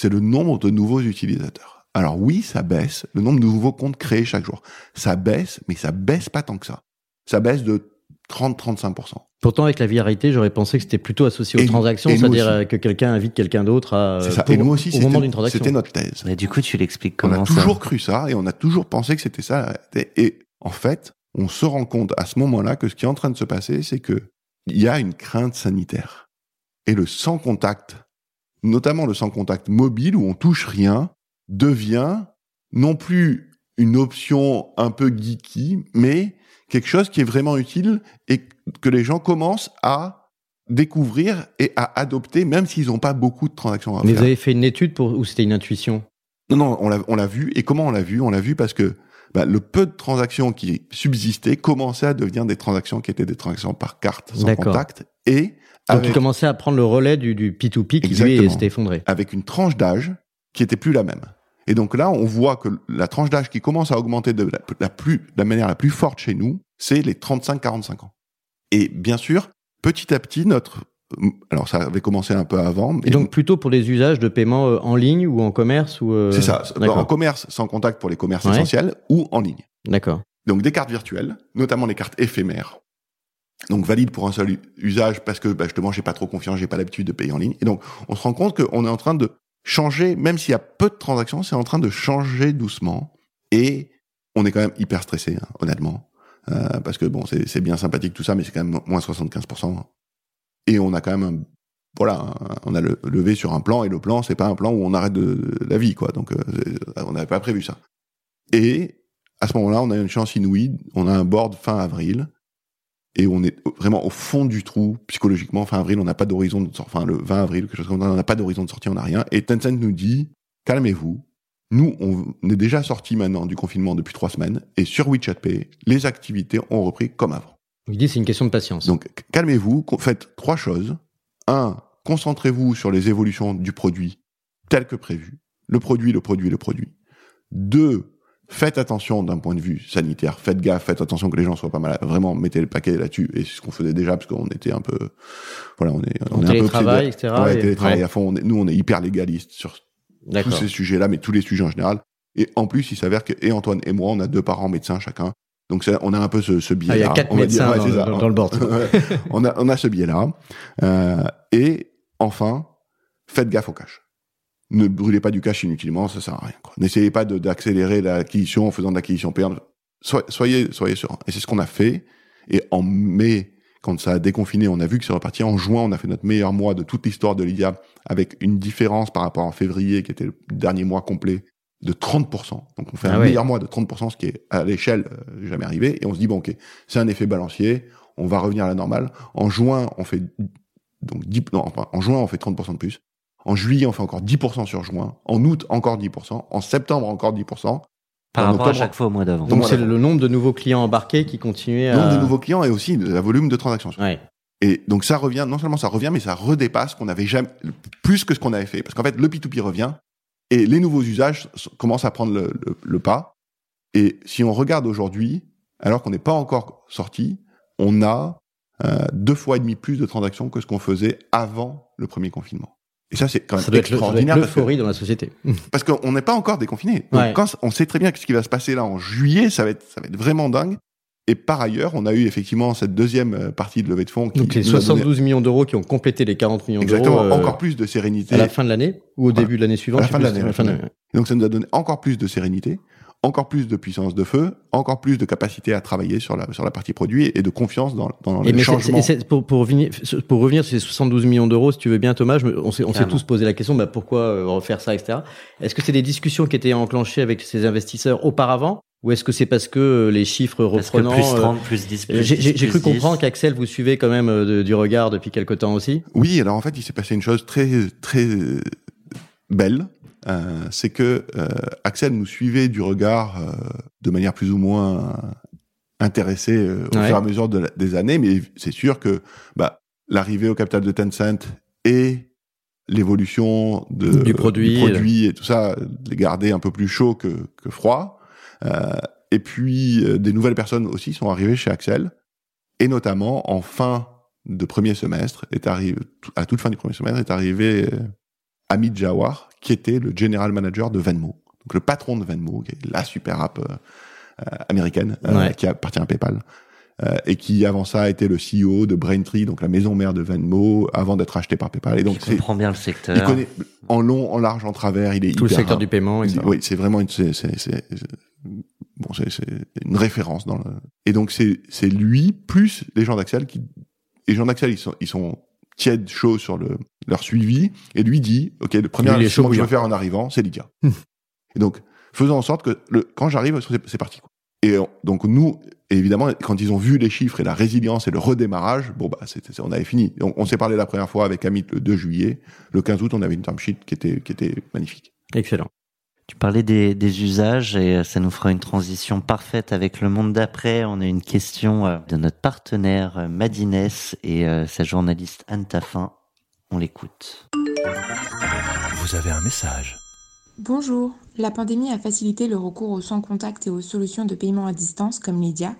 c'est le nombre de nouveaux utilisateurs. Alors oui, ça baisse, le nombre de nouveaux comptes créés chaque jour. Ça baisse, mais ça baisse pas tant que ça. Ça baisse de 30-35%. Pourtant, avec la viralité, j'aurais pensé que c'était plutôt associé aux Et- transactions, et c'est-à-dire euh, que quelqu'un invite quelqu'un d'autre à, C'est ça. pour- et nous aussi, au moment c'était- d'une transaction. c'était notre thèse. Mais du coup, tu l'expliques On comment a ça toujours cru ça et on a toujours pensé que c'était ça. Et en fait, on se rend compte à ce moment-là que ce qui est en train de se passer, c'est que il y a une crainte sanitaire. Et le sans contact, notamment le sans contact mobile où on touche rien, devient non plus une option un peu geeky, mais quelque chose qui est vraiment utile et que les gens commencent à découvrir et à adopter, même s'ils n'ont pas beaucoup de transactions à Mais faire. vous avez fait une étude pour, ou c'était une intuition? Non, non, on l'a, on l'a vu. Et comment on l'a vu? On l'a vu parce que bah, le peu de transactions qui subsistaient commençaient à devenir des transactions qui étaient des transactions par carte, sans D'accord. contact, et Donc avec, il commençait à prendre le relais du, du P2P qui lui s'était effondré. avec une tranche d'âge qui était plus la même. Et donc là, on voit que la tranche d'âge qui commence à augmenter de la, la plus, de la manière la plus forte chez nous, c'est les 35-45 ans. Et bien sûr, petit à petit, notre... Alors ça avait commencé un peu avant. mais Et donc plutôt pour des usages de paiement euh, en ligne ou en commerce ou euh, c'est ça. En D'accord. commerce, sans contact pour les commerces Ouais. essentiels, ou en ligne. D'accord. Donc des cartes virtuelles, notamment les cartes éphémères. Donc valides pour un seul usage parce que bah, justement j'ai pas trop confiance, j'ai pas l'habitude de payer en ligne. Et donc on se rend compte qu'on est en train de changer, même s'il y a peu de transactions, c'est en train de changer doucement. Et on est quand même hyper stressé, hein, honnêtement. Euh, parce que bon, c'est bien sympathique tout ça, mais c'est quand même moins 75%. Et on a quand même un, voilà, on a le, levé sur un plan, et le plan, c'est pas un plan où on arrête de, la vie, quoi. Donc, euh, on n'avait pas prévu ça. Et à ce moment-là, on a une chance inouïe. On a un board fin avril, et on est vraiment au fond du trou psychologiquement. Fin avril, on n'a pas d'horizon de sortie. Enfin, le 20 avril, quelque chose comme ça, on n'a pas d'horizon de sortie, on n'a rien. Et Tencent nous dit calmez-vous. Nous, on est déjà sorti maintenant du confinement depuis trois semaines, et sur WeChat Pay, les activités ont repris comme avant. Il dit c'est une question de patience. Donc, calmez-vous, faites trois choses. Un, concentrez-vous sur les évolutions du produit tel que prévu. Le produit, le produit, le produit. Deux, faites attention d'un point de vue sanitaire. Faites gaffe, faites attention que les gens soient pas malades. Vraiment, mettez le paquet là-dessus. Et c'est ce qu'on faisait déjà parce qu'on était un peu, voilà, on est, on, est un peu etc. Ouais, télétravail à fond. nous, on est hyper légaliste sur tous ces sujets-là, mais tous les sujets en général. Et en plus, il s'avère que et Antoine et moi, on a deux parents médecins chacun. Donc on a un peu ce, ce biais-là. Ah, il y a quatre médecins dans, le board. [laughs] on a on a ce biais-là. Euh, et enfin, faites gaffe au cash. Ne brûlez pas du cash inutilement, ça sert à rien. N'essayez pas d'accélérer l'acquisition en faisant de l'acquisition payante. soyez soyez sûr. Et c'est ce qu'on a fait. Et en mai, quand ça a déconfiné, on a vu que c'est reparti. En juin, on a fait notre meilleur mois de toute l'histoire de Lydia, avec une différence par rapport à février, qui était le dernier mois complet, de 30%. Donc on fait ah un meilleur mois de 30%, ce qui est à l'échelle euh, jamais arrivé. Et on se dit, bon ok, c'est un effet balancier, on va revenir à la normale. En juin, on fait donc 10, non, enfin, en juin, on fait 30% de plus. En juillet, on fait encore 10% sur juin. En août, encore 10%. En septembre, encore 10%. Par rapport à chaque fois au mois d'avant. Donc c'est le nombre de nouveaux clients embarqués qui continue à... Le nombre de nouveaux clients et aussi le volume de transactions. Ouais. Et donc ça revient, non seulement ça revient, mais ça redépasse qu'on avait jamais, plus que ce qu'on avait fait. Parce qu'en fait, le P2P revient et les nouveaux usages commencent à prendre le, le, pas. Et si on regarde aujourd'hui, alors qu'on n'est pas encore sorti, on a euh, deux fois et demi plus de transactions que ce qu'on faisait avant le premier confinement. Et ça, c'est quand même ça doit extraordinaire. l'euphorie dans la société. [laughs] Parce qu'on n'est pas encore déconfiné. Donc quand on sait très bien que ce qui va se passer là en juillet, ça va être, ça va être vraiment dingue. Et par ailleurs, on a eu effectivement cette deuxième euh, partie de levée de fonds. Qui Donc les 72 millions d'euros qui ont complété les 40 millions d'euros. Exactement, euh, encore plus de sérénité. À la fin de l'année ou au début de l'année suivante À la fin de l'année. Donc ça nous a donné encore plus de sérénité encore plus de puissance de feu, encore plus de capacité à travailler sur la, sur la partie produit et de confiance dans, dans les changements. pour, pour, revenir, pour revenir sur ces 72 millions d'euros, si tu veux bien Thomas, on s'est, on s'est tous posé la question, bah, pourquoi euh, refaire ça, etc. Est-ce que c'est des discussions qui étaient enclenchées avec ces investisseurs auparavant ou est-ce que c'est parce que euh, les chiffres reprenant plus 30, euh, plus 10, plus J'ai cru comprendre qu'Axel vous suivez quand même du regard depuis quelque temps aussi. Oui, alors en fait, il s'est passé une chose très très belle euh, c'est que euh, Axel nous suivait du regard euh, de manière plus ou moins intéressée au fur et à mesure des années, mais c'est sûr que bah, l'arrivée au capital de Tencent et l'évolution du produit, produit et tout ça, les garder un peu plus chaud que, que froid. et puis des nouvelles personnes aussi sont arrivées chez Axel, et notamment en fin de premier semestre est arrivé à toute fin du premier semestre est arrivé Amit Jawar, qui était le general manager de Venmo. Donc le patron de Venmo, qui est la super app euh, euh, américaine, euh, qui appartient à PayPal. et qui avant ça a été le CEO de Braintree, donc la maison mère de Venmo, avant d'être acheté par PayPal. Et donc il comprend bien le secteur. Il connaît en long, en large, en travers. Il est tout le secteur du paiement. oui, c'est vraiment une, c'est, c'est, bon, c'est, une référence dans le. Et donc c'est c'est lui plus les gens d'Axel qui les gens d'Axel ils sont ils sont tièdes chauds sur le leur suivi, et lui dit, OK, le premier investissement que je vais faire en arrivant, c'est Lydia. Hmm. et donc, faisons en sorte que le, quand j'arrive, c'est parti. Quoi. Et donc nous, évidemment, quand ils ont vu les chiffres et la résilience et le redémarrage, bon bah, c'était, on avait fini. Donc on s'est parlé la première fois avec Amit le 2 juillet. Le 15 août, on avait une term sheet qui était qui était magnifique. Excellent. Tu parlais des, des, usages et ça nous fera une transition parfaite avec le monde d'après. On a une question euh, de notre partenaire euh, Madines et euh, sa journaliste Anne Taffin. On l'écoute. Vous avez un message. Bonjour. La pandémie a facilité le recours aux sans contact et aux solutions de paiement à distance comme Lydia.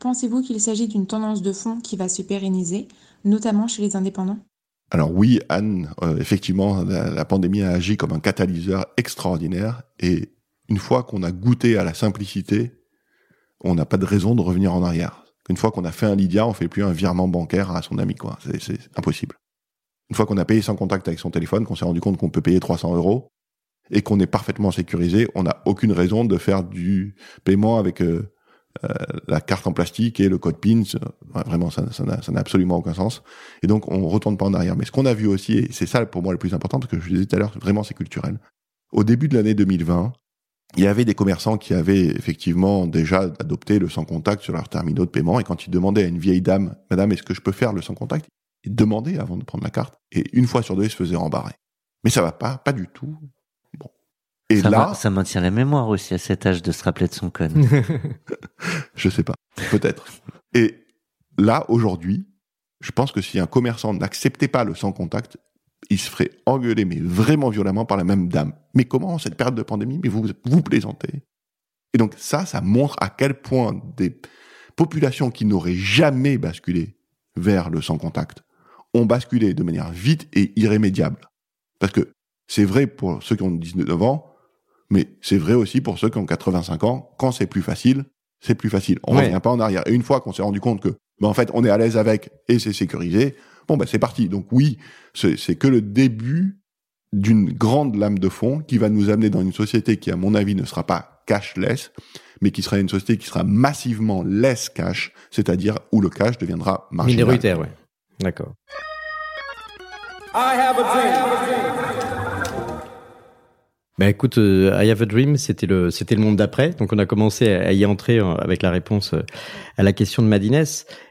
Pensez-vous qu'il s'agit d'une tendance de fond qui va se pérenniser, notamment chez les indépendants? Alors oui, Anne, euh, effectivement, la, pandémie a agi comme un catalyseur extraordinaire. Et une fois qu'on a goûté à la simplicité, on n'a pas de raison de revenir en arrière. Une fois qu'on a fait un Lydia, on fait plus un virement bancaire à son ami, quoi. C'est impossible. Une fois qu'on a payé sans contact avec son téléphone, qu'on s'est rendu compte qu'on peut payer 300 euros, et qu'on est parfaitement sécurisé, on n'a aucune raison de faire du paiement avec euh, la carte en plastique et le code PIN. Vraiment, ça n'a absolument aucun sens. Et donc, on retourne pas en arrière. Mais ce qu'on a vu aussi, et c'est ça pour moi le plus important, parce que je disais tout à l'heure, vraiment c'est culturel. Au début de l'année 2020, il y avait des commerçants qui avaient effectivement déjà adopté le sans contact sur leurs terminaux de paiement. Et quand ils demandaient à une vieille dame, Madame, est-ce que je peux faire le sans contact Ils demandaient avant de prendre la carte. Et une fois sur deux, ils se faisaient rembarrer. Mais ça va pas, pas du tout. Et ça, là, ça maintient la mémoire aussi à cet âge de se rappeler de son code. [laughs] je sais pas, peut-être. Et là, aujourd'hui, je pense que si un commerçant n'acceptait pas le sans contact, il se ferait engueuler, mais vraiment violemment par la même dame. Mais comment, en cette période de pandémie, mais vous, vous plaisantez? Et donc ça, ça montre à quel point des populations qui n'auraient jamais basculé vers le sans contact ont basculé de manière vite et irrémédiable. Parce que c'est vrai pour ceux qui ont 19 ans, mais c'est vrai aussi pour ceux qui ont 85 ans. Quand c'est plus facile, c'est plus facile. On Ouais. revient pas en arrière. Et une fois qu'on s'est rendu compte que, ben, en fait, on est à l'aise avec et c'est sécurisé, bon, ben, c'est parti. Donc oui, c'est c'est que le début d'une grande lame de fond qui va nous amener dans une société qui, à mon avis, ne sera pas cashless, mais qui sera une société qui sera massivement less cash, c'est-à-dire où le cash deviendra marginal. Minoritaire, ouais. D'accord. Bah écoute, euh, I Have a Dream, c'était le, c'était le monde d'après. Donc on a commencé à y entrer euh, avec la réponse euh, à la question de Madines.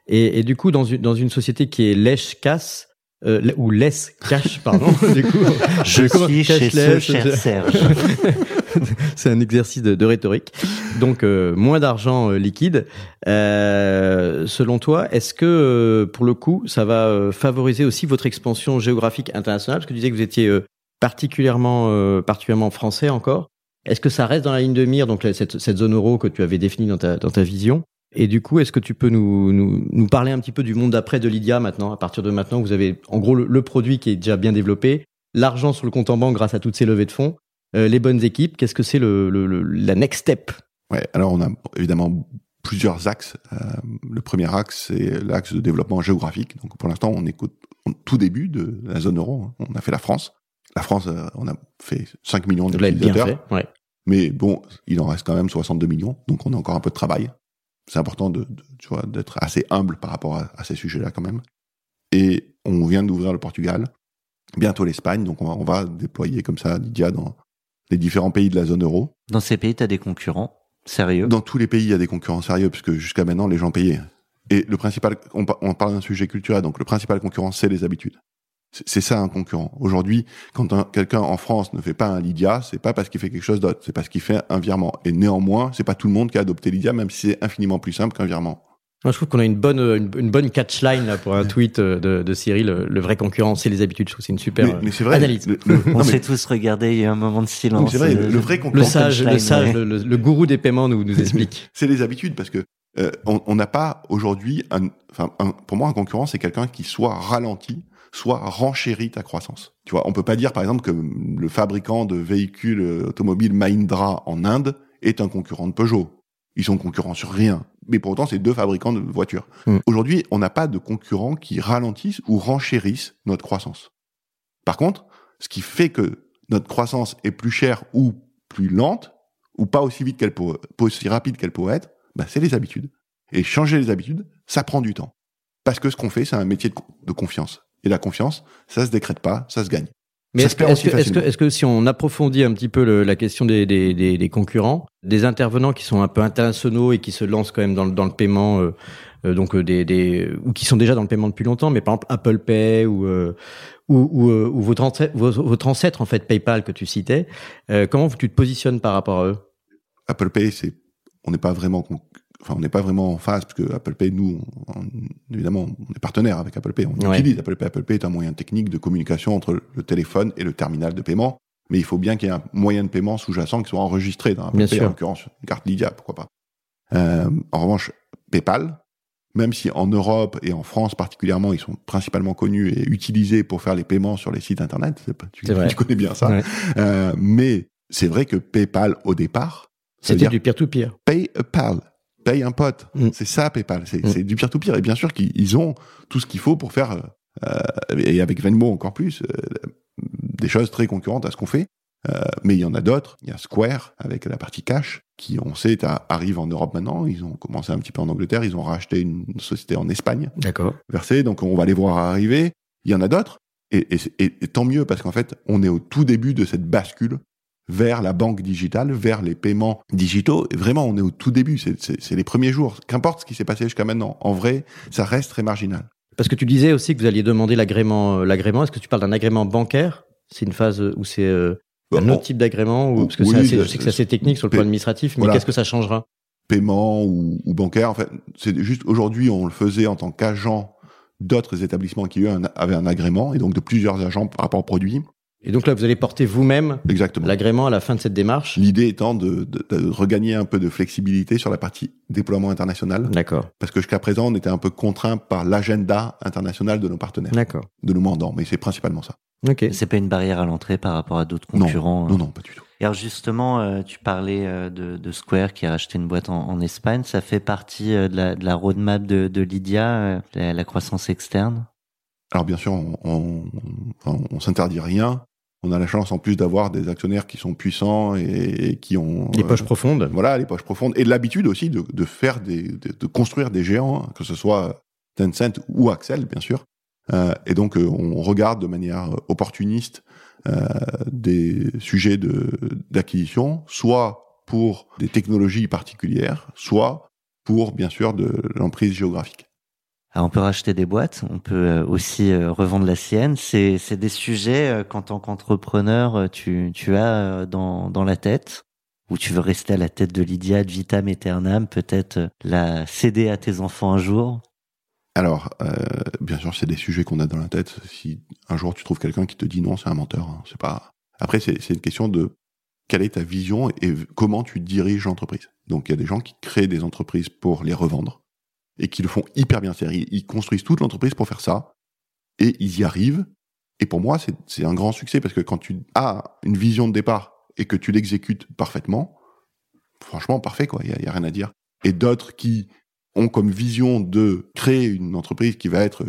Et, et du coup, dans une, dans une société qui est lèche casse, euh, ou laisse cash, pardon. [laughs] du coup, Je suis chez ce cher Serge. [laughs] C'est un exercice de, de rhétorique. Donc euh, moins d'argent euh, liquide. Euh, selon toi, est-ce que euh, pour le coup, ça va euh, favoriser aussi votre expansion géographique internationale? Parce que tu disais que vous étiez euh, particulièrement, euh, particulièrement français encore. Est-ce que ça reste dans la ligne de mire, donc cette, zone euro que tu avais définie dans ta, vision? Et du coup, est-ce que tu peux nous, parler un petit peu du monde d'après de Lydia maintenant? À partir de maintenant, vous avez en gros le, produit qui est déjà bien développé, l'argent sur le compte en banque grâce à toutes ces levées de fonds, euh, les bonnes équipes. Qu'est-ce que c'est le, la next step? Ouais, alors on a évidemment plusieurs axes. Euh, le premier axe, c'est l'axe de développement géographique. Donc pour l'instant, on écoute tout début de la zone euro. hein. On a fait la France. La France, euh, on a fait 5 millions d'utilisateurs. fait. Ouais. Mais bon, il en reste quand même 62 millions. Donc on a encore un peu de travail. C'est important de, de- tu vois, d'être assez humble par rapport à, à ces sujets-là quand même. Et on vient d'ouvrir le Portugal, bientôt l'Espagne. Donc on va, on va déployer comme ça Lydia dans les différents pays de la zone euro. Dans ces pays, tu as des concurrents sérieux? Dans tous les pays, il y a des concurrents sérieux, parce que jusqu'à maintenant, les gens payaient. Et le principal, on, pa- on parle d'un sujet culturel, donc le principal concurrent, c'est les habitudes. C'est ça un concurrent. Aujourd'hui, quand un- quelqu'un en France ne fait pas un Lydia, c'est pas parce qu'il fait quelque chose d'autre, c'est parce qu'il fait un virement. Et néanmoins, c'est pas tout le monde qui a adopté Lydia, même si c'est infiniment plus simple qu'un virement. Moi, je trouve qu'on a une bonne, euh, une, une bonne catchline là, pour un tweet euh, de, de Cyril. Le, le vrai concurrent, c'est les habitudes. Je trouve que c'est une super mais euh, mais c'est vrai. analyse. le- le- On mais- s'est tous regardé, il y a eu un moment de silence. c'est vrai, le, Euh, le vrai Le concurrent, sage, le, sage le, le- le gourou des paiements nous, nous explique. [laughs] c'est les habitudes, parce que euh, on on n'a pas aujourd'hui, un, enfin, un- pour moi, un concurrent, c'est quelqu'un qui soit ralenti, soit renchérit ta croissance. Tu vois, on peut pas dire, par exemple, que le fabricant de véhicules euh, automobiles Mahindra en Inde est un concurrent de Peugeot. Ils sont concurrents sur rien. Mais pour autant, c'est deux fabricants de voitures. Mm. Aujourd'hui, on n'a pas de concurrents qui ralentissent ou renchérissent notre croissance. Par contre, ce qui fait que notre croissance est plus chère ou plus lente, ou pas aussi vite qu'elle pas aussi rapide qu'elle pourrait être, bah, c'est les habitudes. Et changer les habitudes, ça prend du temps. Parce que ce qu'on fait, c'est un métier de confiance. Et la confiance, ça se décrète pas, ça se gagne. Mais est-ce que, si on approfondit un petit peu le- la question des, des, des, des concurrents, des intervenants qui sont un peu internationaux et qui se lancent quand même dans, le- dans le paiement, euh, euh, donc euh, des, ou qui sont déjà dans le paiement depuis longtemps, mais par exemple Apple Pay ou euh, ou, ou, ou votre, ancêtre, votre, votre ancêtre en fait PayPal que tu citais, comment tu te positionnes par rapport à eux? Apple Pay, c'est, on n'est pas vraiment, enfin, on n'est pas vraiment en phase, parce que Apple Pay, nous, on- évidemment, on est partenaire avec Apple Pay. On Ouais. utilise Apple Pay. Apple Pay est un moyen technique de communication entre le téléphone et le terminal de paiement. Mais il faut bien qu'il y ait un moyen de paiement sous-jacent qui soit enregistré dans Apple Bien Pay, sûr. en l'occurrence, une carte Lydia, pourquoi pas. Euh, en revanche, PayPal, même si en Europe et en France particulièrement, ils sont principalement connus et utilisés pour faire les paiements sur les sites internet, tu, connais bien ça. Ouais. Euh, mais c'est vrai que PayPal au départ, C'était du peer-to-peer. pay a pal, paye un pote. Mm. C'est ça PayPal, c'est Mm. du peer-to-peer. Et bien sûr qu'ils ils ont tout ce qu'il faut pour faire, euh, et avec Venmo encore plus, euh, des choses très concurrentes à ce qu'on fait. Euh, mais il y en a d'autres. Il y a Square avec la partie cash qui, on sait, arrive en Europe maintenant. Ils ont commencé un petit peu en Angleterre. Ils ont racheté une société en Espagne. D'accord. Versé. Donc on va les voir arriver. Il y en a d'autres. Et, et, et, tant mieux parce qu'en fait, on est au tout début de cette bascule vers la banque digitale, vers les paiements digitaux. Et vraiment, on est au tout début. C'est les premiers jours. Qu'importe ce qui s'est passé jusqu'à maintenant. En vrai, ça reste très marginal. Parce que tu disais aussi que vous alliez demander l'agrément. Euh, l'agrément, est-ce que tu parles d'un agrément bancaire? C'est une phase où c'est euh, un autre type d'agrément Parce que assez, je sais que c'est assez technique sur le plan administratif, mais qu'est-ce que ça changera? Paiement ou, ou, bancaire, en fait, c'est juste aujourd'hui, on le faisait en tant qu'agent d'autres établissements qui eux avaient un agrément et donc de plusieurs agents par rapport au produit. Et donc là, vous allez porter vous-même l'agrément à la fin de cette démarche. L'idée étant de, de, de, regagner un peu de flexibilité sur la partie déploiement international. D'accord. Parce que jusqu'à présent, on était un peu contraint par l'agenda international de nos partenaires. D'accord. De nos mandants, mais c'est principalement ça. Ok. C'est pas une barrière à l'entrée par rapport à d'autres concurrents. Non, non, non, pas du tout. Et alors justement, euh, tu parlais euh, de, de, Square qui a racheté une boîte en, en Espagne. Ça fait partie euh, de, la, de la roadmap de, de Lydia, la, la croissance externe? Alors bien sûr, on, on, on, on s'interdit rien on a la chance en plus d'avoir des actionnaires qui sont puissants et, qui ont les poches profondes. Voilà, les poches profondes et l'habitude aussi de, de faire des, de, construire des géants, hein, que ce soit Tencent ou Axel, bien sûr. Euh, et donc euh, on regarde de manière opportuniste euh, des sujets de d'acquisition, soit pour des technologies particulières, soit pour bien sûr de l'emprise géographique. Alors on peut racheter des boîtes, on peut euh, aussi euh, revendre la sienne. C'est, des sujets euh, qu'en tant qu'entrepreneur, tu, as dans, la tête, ou tu veux rester à la tête de Lydia, de vitam aeternam, peut-être la céder à tes enfants un jour? Alors, bien sûr, c'est des sujets qu'on a dans la tête. Si un jour tu trouves quelqu'un qui te dit non, c'est un menteur. Hein. C'est pas. Après, c'est une question de quelle est ta vision et comment tu diriges l'entreprise. Donc, il y a des gens qui créent des entreprises pour les revendre et qui le font hyper bien. C'est-à-dire, ils construisent toute l'entreprise pour faire ça et ils y arrivent. Et pour moi, c'est un grand succès parce que quand tu as une vision de départ et que tu l'exécutes parfaitement, franchement, parfait, quoi. Il y, a, rien à dire. Et d'autres qui ont comme vision de créer une entreprise qui va être,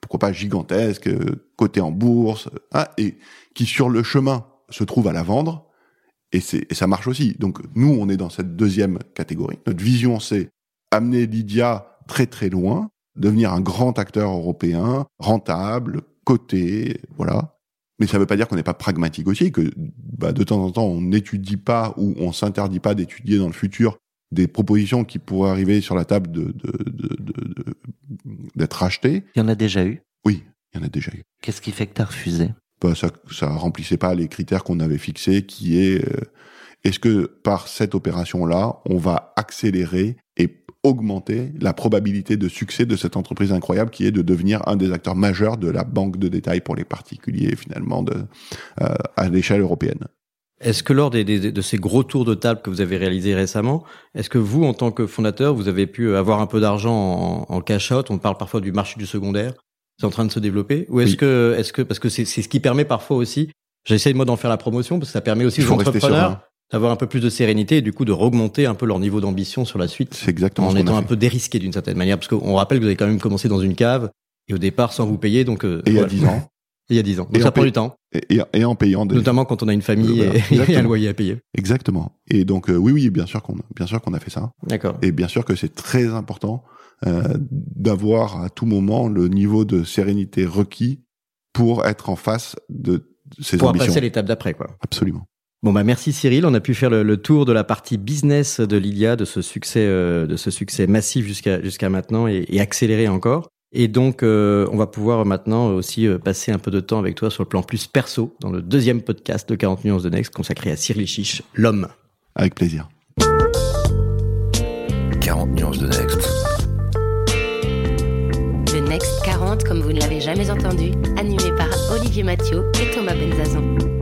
pourquoi pas gigantesque, cotée en bourse, hein, et qui sur le chemin se trouve à la vendre, et, et ça marche aussi. Donc nous, on est dans cette deuxième catégorie. Notre vision, c'est amener Lydia très très loin, devenir un grand acteur européen, rentable, coté, voilà. Mais ça ne veut pas dire qu'on n'est pas pragmatique aussi, que bah, de temps en temps on n'étudie pas ou on s'interdit pas d'étudier dans le futur des propositions qui pourraient arriver sur la table de, d'être rachetées. Il y en a déjà eu? Oui, il y en a déjà eu. Qu'est-ce qui fait que tu as refusé? Bah, Ça ça remplissait pas les critères qu'on avait fixés, qui est euh, est-ce que par cette opération-là, on va accélérer augmenter la probabilité de succès de cette entreprise incroyable qui est de devenir un des acteurs majeurs de la banque de détail pour les particuliers finalement de, euh, à l'échelle européenne. Est-ce que lors des, des, de ces gros tours de table que vous avez réalisés récemment, est-ce que vous, en tant que fondateur, vous avez pu avoir un peu d'argent en, en cash-out? On parle parfois du marché du secondaire. C'est en train de se développer Ou est-ce que, est-ce que, parce que c'est ce qui permet parfois aussi, j'essaie moi d'en faire la promotion, parce que ça permet aussi aux entrepreneurs d'avoir un peu plus de sérénité et du coup de augmenter un peu leur niveau d'ambition sur la suite. C'est exactement en étant un peu dérisqué d'une certaine manière, parce qu'on rappelle que vous avez quand même commencé dans une cave et au départ sans vous payer, donc. Euh, et il y a dix ans. [laughs] il y a dix ans. Donc ça prend du temps. Et, et, en payant. Notamment quand on a une famille et, et, un loyer à payer. Exactement. Et donc euh, oui, oui, bien sûr qu'on, bien sûr qu'on a fait ça. D'accord. Et bien sûr que c'est très important euh, d'avoir à tout moment le niveau de sérénité requis pour être en face de ses pour ambitions. Pour passer à l'étape d'après, quoi. Absolument. Bon bah merci Cyril, on a pu faire le, tour de la partie business de Lilia, de ce succès, euh, de ce succès massif jusqu'à jusqu'à maintenant et, et, accéléré encore. Et donc euh, on va pouvoir maintenant aussi euh, passer un peu de temps avec toi sur le plan plus perso dans le deuxième podcast de 40 nuances de Next consacré à Cyril Chiche, l'homme. Avec plaisir. 40 nuances de Next. Le Next 40 comme vous ne l'avez jamais entendu, animé par Olivier Mathieu et Thomas Benzazon.